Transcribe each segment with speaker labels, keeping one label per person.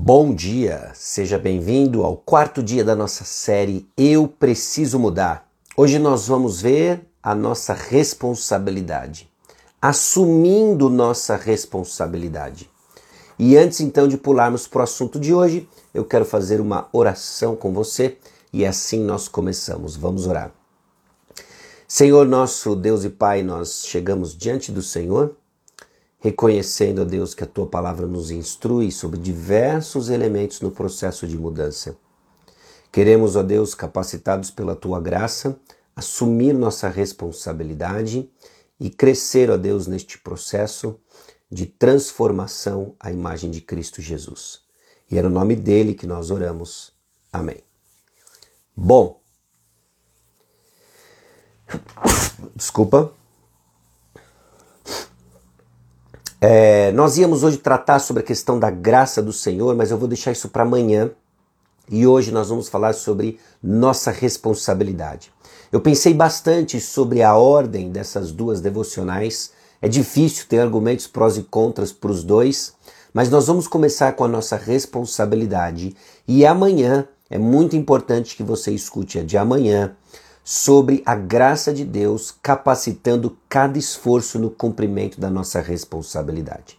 Speaker 1: Bom dia, seja bem-vindo ao quarto dia da nossa série Eu Preciso Mudar. Hoje nós vamos ver a nossa responsabilidade, assumindo nossa responsabilidade. E antes então de pularmos para o assunto de hoje, eu quero fazer uma oração com você e assim nós começamos. Vamos orar. Senhor nosso Deus e Pai, nós chegamos diante do Senhor reconhecendo, ó Deus, que a tua palavra nos instrui sobre diversos elementos no processo de mudança. Queremos, ó Deus, capacitados pela tua graça, assumir nossa responsabilidade e crescer, ó Deus, neste processo de transformação à imagem de Cristo Jesus. E é no nome dele que nós oramos. Amém. Bom, desculpa. É, nós íamos hoje tratar sobre a questão da graça do Senhor, mas eu vou deixar isso para amanhã. E hoje nós vamos falar sobre nossa responsabilidade. Eu pensei bastante sobre a ordem dessas duas devocionais. É difícil ter argumentos prós e contras para os dois, mas nós vamos começar com a nossa responsabilidade. E amanhã é muito importante que você escute a de amanhã sobre a graça de Deus capacitando cada esforço no cumprimento da nossa responsabilidade.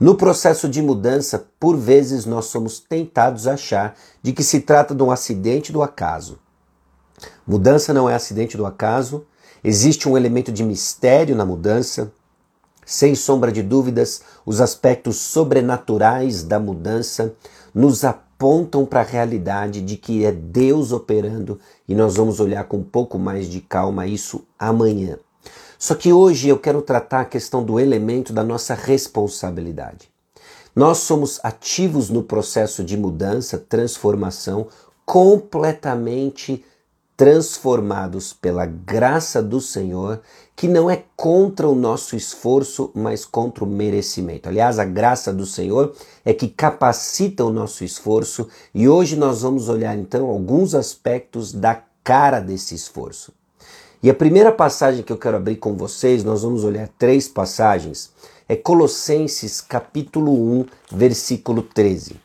Speaker 1: No processo de mudança, por vezes nós somos tentados a achar de que se trata de um acidente do acaso. Mudança não é acidente do acaso, existe um elemento de mistério na mudança. Sem sombra de dúvidas, os aspectos sobrenaturais da mudança nos apoiam apontam para a realidade de que é Deus operando e nós vamos olhar com um pouco mais de calma isso amanhã. Só que hoje eu quero tratar a questão do elemento da nossa responsabilidade. Nós somos ativos no processo de mudança, transformação, completamente transformados pela graça do Senhor, que não é contra o nosso esforço, mas contra o merecimento. Aliás, a graça do Senhor é que capacita o nosso esforço, e hoje nós vamos olhar então alguns aspectos da cara desse esforço. E a primeira passagem que eu quero abrir com vocês, nós vamos olhar três passagens, é Colossenses capítulo 1, versículo 13.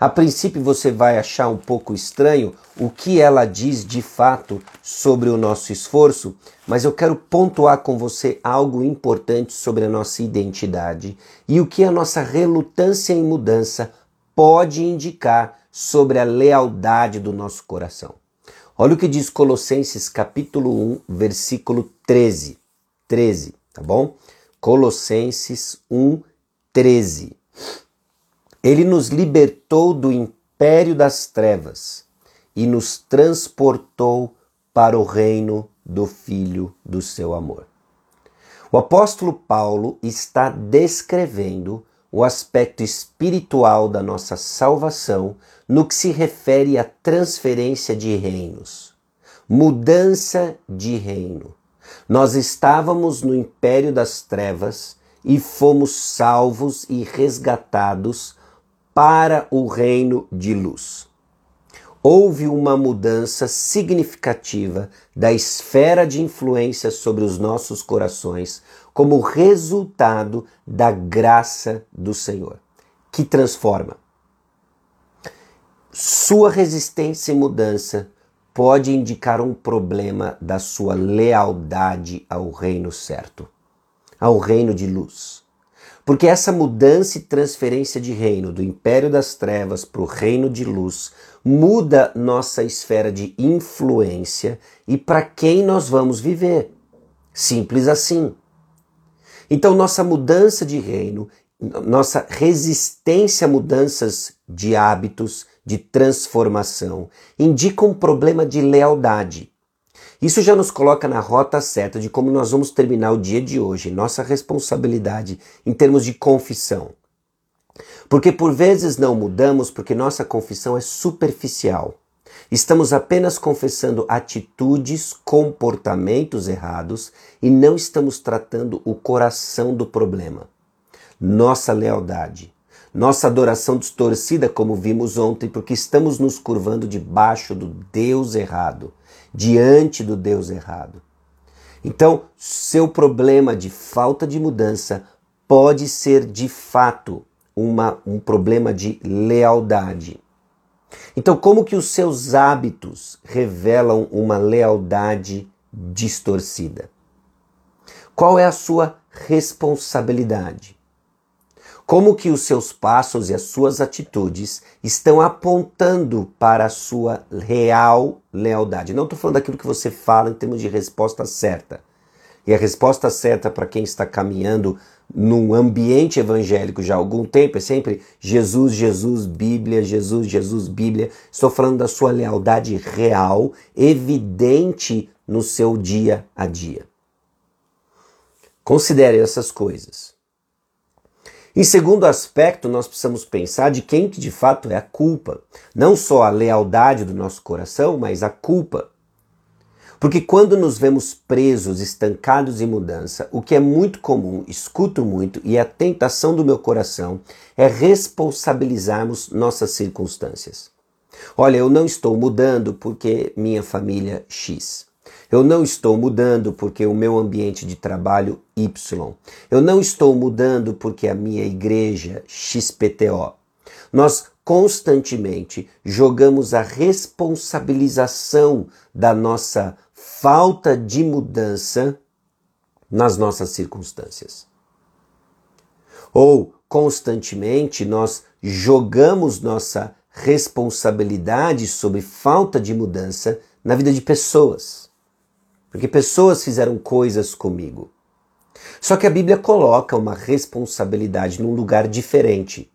Speaker 1: A princípio você vai achar um pouco estranho o que ela diz de fato sobre o nosso esforço, mas eu quero pontuar com você algo importante sobre a nossa identidade e o que a nossa relutância em mudança pode indicar sobre a lealdade do nosso coração. Olha o que diz Colossenses capítulo 1, versículo 13. 13, tá bom? Colossenses 1, 13. Ele nos libertou do império das trevas e nos transportou para o reino do Filho do seu amor. O apóstolo Paulo está descrevendo o aspecto espiritual da nossa salvação no que se refere à transferência de reinos, mudança de reino. Nós estávamos no império das trevas e fomos salvos e resgatados para o reino de luz. Houve uma mudança significativa da esfera de influência sobre os nossos corações como resultado da graça do Senhor, que transforma. Sua resistência e mudança pode indicar um problema da sua lealdade ao reino certo, ao reino de luz. Porque essa mudança e transferência de reino do império das trevas para o reino de luz muda nossa esfera de influência e para quem nós vamos viver. Simples assim. Então, nossa mudança de reino, nossa resistência a mudanças de hábitos, de transformação, indica um problema de lealdade. Isso já nos coloca na rota certa de como nós vamos terminar o dia de hoje, nossa responsabilidade em termos de confissão. Porque por vezes não mudamos porque nossa confissão é superficial. Estamos apenas confessando atitudes, comportamentos errados e não estamos tratando o coração do problema. Nossa lealdade, nossa adoração distorcida, como vimos ontem, porque estamos nos curvando debaixo do Deus errado diante do Deus errado. Então, seu problema de falta de mudança pode ser de fato uma, um problema de lealdade. Então, como que os seus hábitos revelam uma lealdade distorcida? Qual é a sua responsabilidade? Como que os seus passos e as suas atitudes estão apontando para a sua real lealdade? Não estou falando daquilo que você fala em termos de resposta certa. E a resposta certa para quem está caminhando num ambiente evangélico já há algum tempo é sempre Jesus, Jesus, Bíblia, Jesus, Jesus, Bíblia. Estou falando da sua lealdade real, evidente no seu dia a dia. Considere essas coisas. Em segundo aspecto, nós precisamos pensar de quem que de fato é a culpa. Não só a lealdade do nosso coração, mas a culpa. Porque quando nos vemos presos, estancados em mudança, o que é muito comum, escuto muito, e a tentação do meu coração é responsabilizarmos nossas circunstâncias. Olha, eu não estou mudando porque minha família X. Eu não estou mudando porque o meu ambiente de trabalho Y. Eu não estou mudando porque a minha igreja XPTO. Nós constantemente jogamos a responsabilização da nossa falta de mudança nas nossas circunstâncias. Ou constantemente nós jogamos nossa responsabilidade sobre falta de mudança na vida de pessoas. Porque pessoas fizeram coisas comigo. Só que a Bíblia coloca uma responsabilidade num lugar diferente.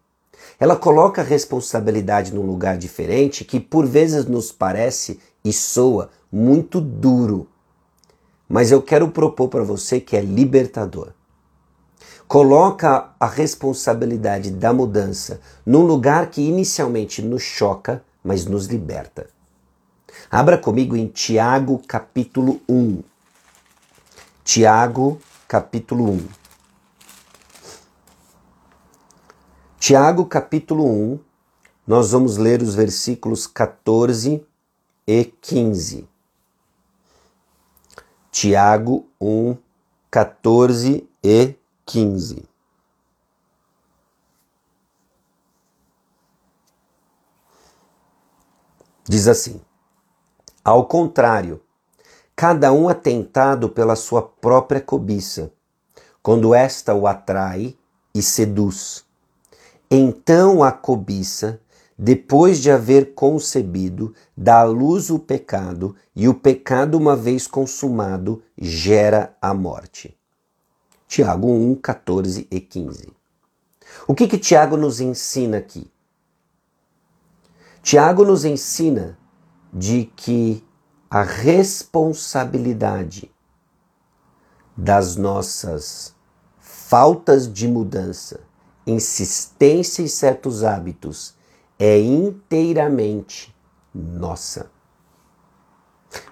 Speaker 1: Ela coloca a responsabilidade num lugar diferente que por vezes nos parece e soa muito duro. Mas eu quero propor para você que é libertador. Coloca a responsabilidade da mudança num lugar que inicialmente nos choca, mas nos liberta. Abra comigo em Tiago capítulo 1. Tiago capítulo 1. Tiago capítulo 1, nós vamos ler os versículos 14 e 15. Tiago 1, 14 e 15. Diz assim: Ao contrário, cada um é tentado pela sua própria cobiça, quando esta o atrai e seduz. Então a cobiça, depois de haver concebido, dá à luz o pecado, e o pecado, uma vez consumado, gera a morte. Tiago 1, 14 e 15. O que que Tiago nos ensina aqui? Tiago nos ensina de que a responsabilidade das nossas faltas de mudança, insistência em certos hábitos é inteiramente nossa.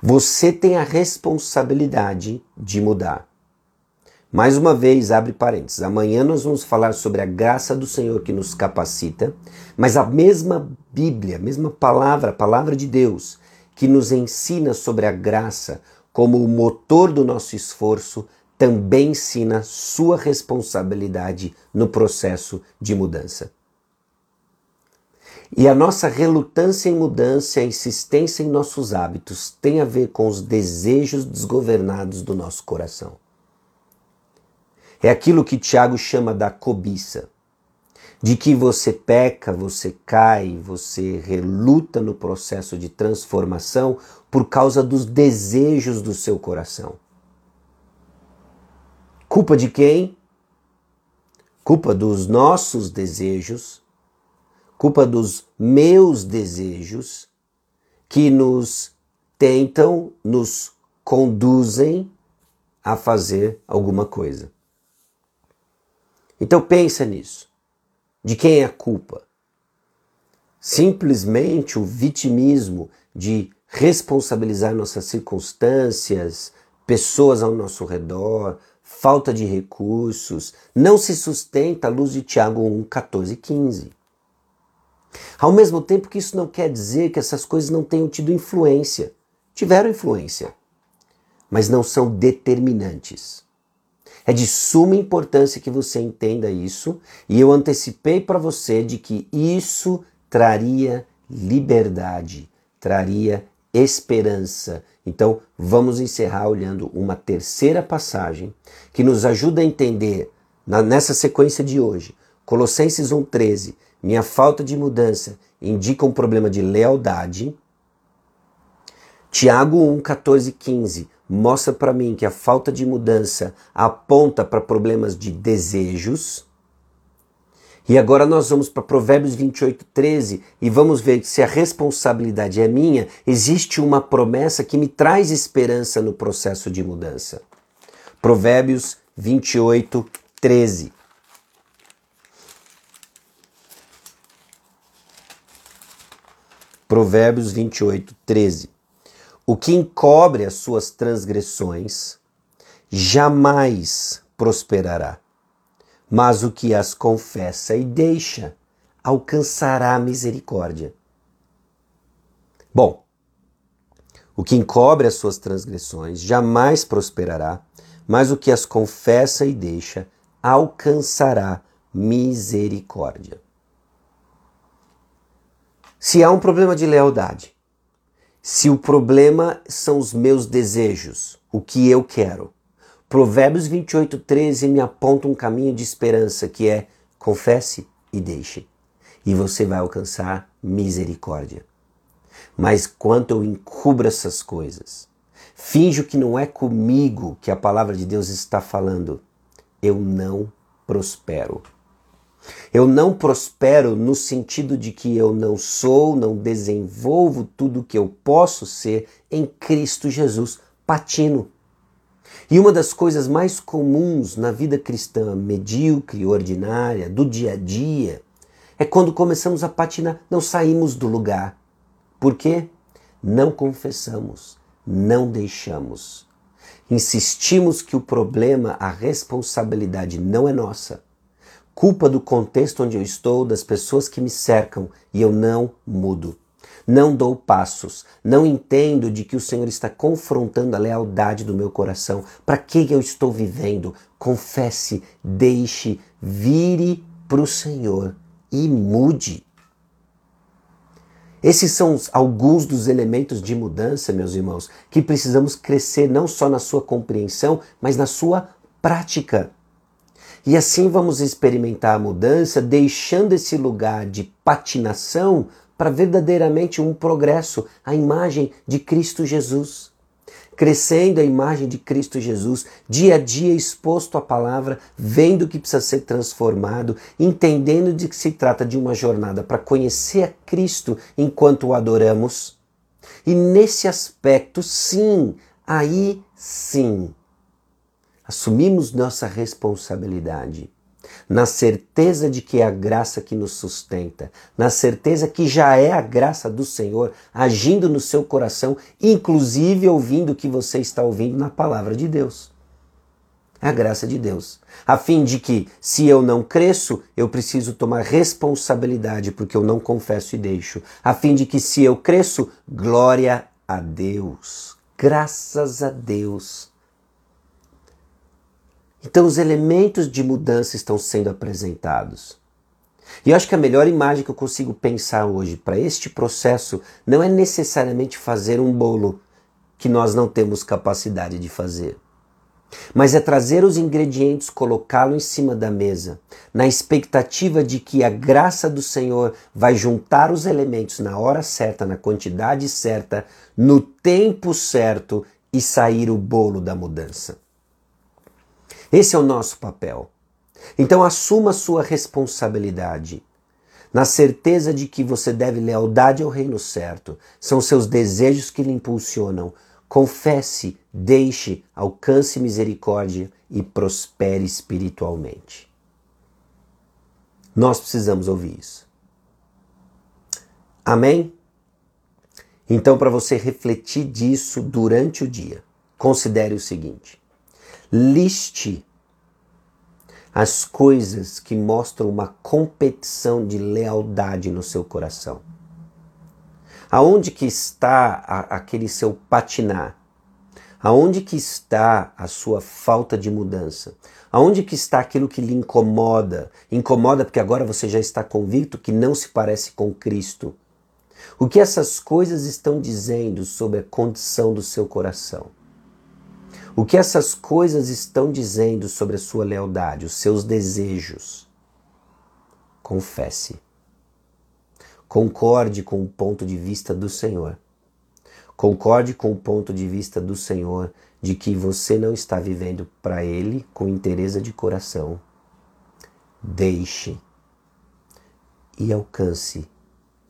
Speaker 1: Você tem a responsabilidade de mudar. Mais uma vez, abre parênteses. Amanhã nós vamos falar sobre a graça do Senhor que nos capacita, mas a mesma Bíblia, a mesma palavra, a palavra de Deus, que nos ensina sobre a graça como o motor do nosso esforço, também ensina sua responsabilidade no processo de mudança. E a nossa relutância em mudança, a insistência em nossos hábitos tem a ver com os desejos desgovernados do nosso coração. É aquilo que Tiago chama da cobiça. De que você peca, você cai, você reluta no processo de transformação por causa dos desejos do seu coração. Culpa de quem? Culpa dos nossos desejos, culpa dos meus desejos que nos tentam, nos conduzem a fazer alguma coisa. Então pensa nisso. De quem é a culpa? Simplesmente o vitimismo de responsabilizar nossas circunstâncias, pessoas ao nosso redor, falta de recursos, não se sustenta à luz de Tiago 1, 14 e 15. Ao mesmo tempo que isso não quer dizer que essas coisas não tenham tido influência. Tiveram influência, mas não são determinantes. É de suma importância que você entenda isso, e eu antecipei para você de que isso traria liberdade, traria esperança. Então, vamos encerrar olhando uma terceira passagem que nos ajuda a entender nessa sequência de hoje. Colossenses 1:13. Minha falta de mudança indica um problema de lealdade. Tiago 1, 14 15 mostra para mim que a falta de mudança aponta para problemas de desejos. E agora nós vamos para Provérbios 28, 13 e vamos ver que se a responsabilidade é minha, existe uma promessa que me traz esperança no processo de mudança. Provérbios 28, 13. Provérbios 28, 13. O que encobre as suas transgressões jamais prosperará mas o que as confessa e deixa alcançará a misericórdia. Bom, o que encobre as suas transgressões jamais prosperará, mas o que as confessa e deixa alcançará misericórdia. Se há um problema de lealdade, se o problema são os meus desejos, o que eu quero, Provérbios 28, 13 me aponta um caminho de esperança que é confesse e deixe, e você vai alcançar misericórdia. Mas quanto eu encubro essas coisas, finjo que não é comigo que a palavra de Deus está falando, eu não prospero. Eu não prospero no sentido de que eu não sou, não desenvolvo tudo o que eu posso ser em Cristo Jesus. Patino. E uma das coisas mais comuns na vida cristã, medíocre, ordinária, do dia a dia, é quando começamos a patinar, não saímos do lugar. Por quê? Não confessamos, não deixamos. Insistimos que o problema, a responsabilidade não é nossa. Culpa do contexto onde eu estou, das pessoas que me cercam e eu não mudo não dou passos, não entendo de que o Senhor está confrontando a lealdade do meu coração. Para que eu estou vivendo? Confesse, deixe, vire para o Senhor e mude. Esses são alguns dos elementos de mudança, meus irmãos, que precisamos crescer não só na sua compreensão, mas na sua prática. E assim vamos experimentar a mudança, deixando esse lugar de patinação para verdadeiramente um progresso, a imagem de Cristo Jesus. Crescendo a imagem de Cristo Jesus, dia a dia exposto à palavra, vendo que precisa ser transformado, entendendo de que se trata de uma jornada para conhecer a Cristo enquanto o adoramos. E nesse aspecto, sim, aí sim, assumimos nossa responsabilidade na certeza de que é a graça que nos sustenta, na certeza que já é a graça do Senhor agindo no seu coração, inclusive ouvindo o que você está ouvindo na palavra de Deus. É a graça de Deus, a fim de que, se eu não cresço, eu preciso tomar responsabilidade porque eu não confesso e deixo, a fim de que, se eu cresço, glória a Deus, graças a Deus então os elementos de mudança estão sendo apresentados. E eu acho que a melhor imagem que eu consigo pensar hoje para este processo não é necessariamente fazer um bolo que nós não temos capacidade de fazer. Mas é trazer os ingredientes, colocá-lo em cima da mesa, na expectativa de que a graça do Senhor vai juntar os elementos na hora certa, na quantidade certa, no tempo certo e sair o bolo da mudança. Esse é o nosso papel. Então assuma sua responsabilidade. Na certeza de que você deve lealdade ao reino certo, são seus desejos que lhe impulsionam. Confesse, deixe, alcance misericórdia e prospere espiritualmente. Nós precisamos ouvir isso. Amém? Então, para você refletir disso durante o dia, considere o seguinte: Liste as coisas que mostram uma competição de lealdade no seu coração. Aonde que está a, aquele seu patinar? Aonde que está a sua falta de mudança? Aonde que está aquilo que lhe incomoda? Incomoda porque agora você já está convicto que não se parece com Cristo. O que essas coisas estão dizendo sobre a condição do seu coração? O que essas coisas estão dizendo sobre a sua lealdade, os seus desejos? Confesse. Concorde com o ponto de vista do Senhor. Concorde com o ponto de vista do Senhor de que você não está vivendo para Ele com interesse de coração. Deixe e alcance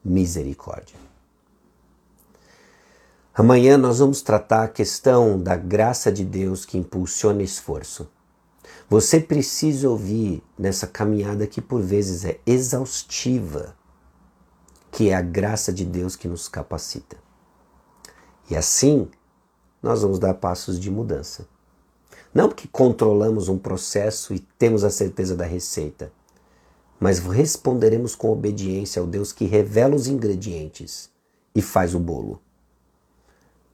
Speaker 1: misericórdia. Amanhã nós vamos tratar a questão da graça de Deus que impulsiona esforço. Você precisa ouvir nessa caminhada que por vezes é exaustiva, que é a graça de Deus que nos capacita. E assim, nós vamos dar passos de mudança. Não porque controlamos um processo e temos a certeza da receita, mas responderemos com obediência ao Deus que revela os ingredientes e faz o bolo.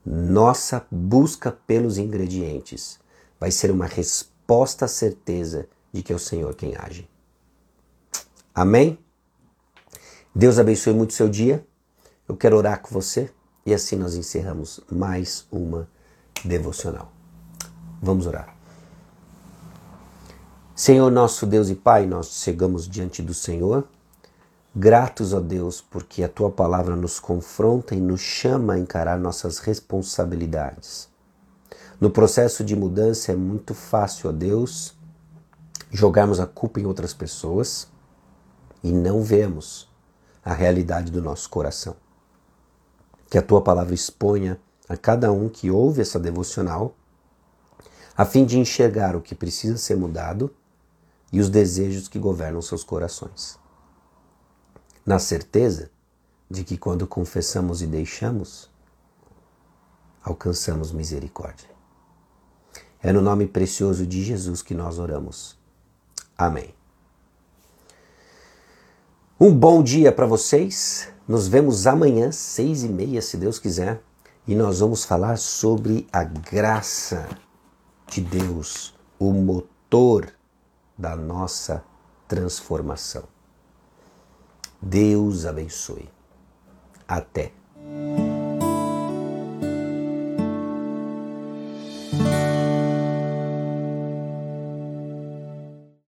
Speaker 1: Nossa busca pelos ingredientes vai ser uma resposta à certeza de que é o Senhor quem age. Amém? Deus abençoe muito o seu dia. Eu quero orar com você e assim nós encerramos mais uma devocional. Vamos orar. Senhor nosso Deus e Pai, nós chegamos diante do Senhor Gratos, ó Deus, porque a tua palavra nos confronta e nos chama a encarar nossas responsabilidades. No processo de mudança é muito fácil, ó Deus, jogarmos a culpa em outras pessoas e não vemos a realidade do nosso coração. Que a tua palavra exponha a cada um que ouve essa devocional, a fim de enxergar o que precisa ser mudado e os desejos que governam seus corações na certeza de que quando confessamos e deixamos, alcançamos misericórdia. É no nome precioso de Jesus que nós oramos. Amém. Um bom dia para vocês. Nos vemos amanhã, seis e meia, se Deus quiser, e nós vamos falar sobre a graça de Deus, o motor da nossa transformação. Deus abençoe. Até.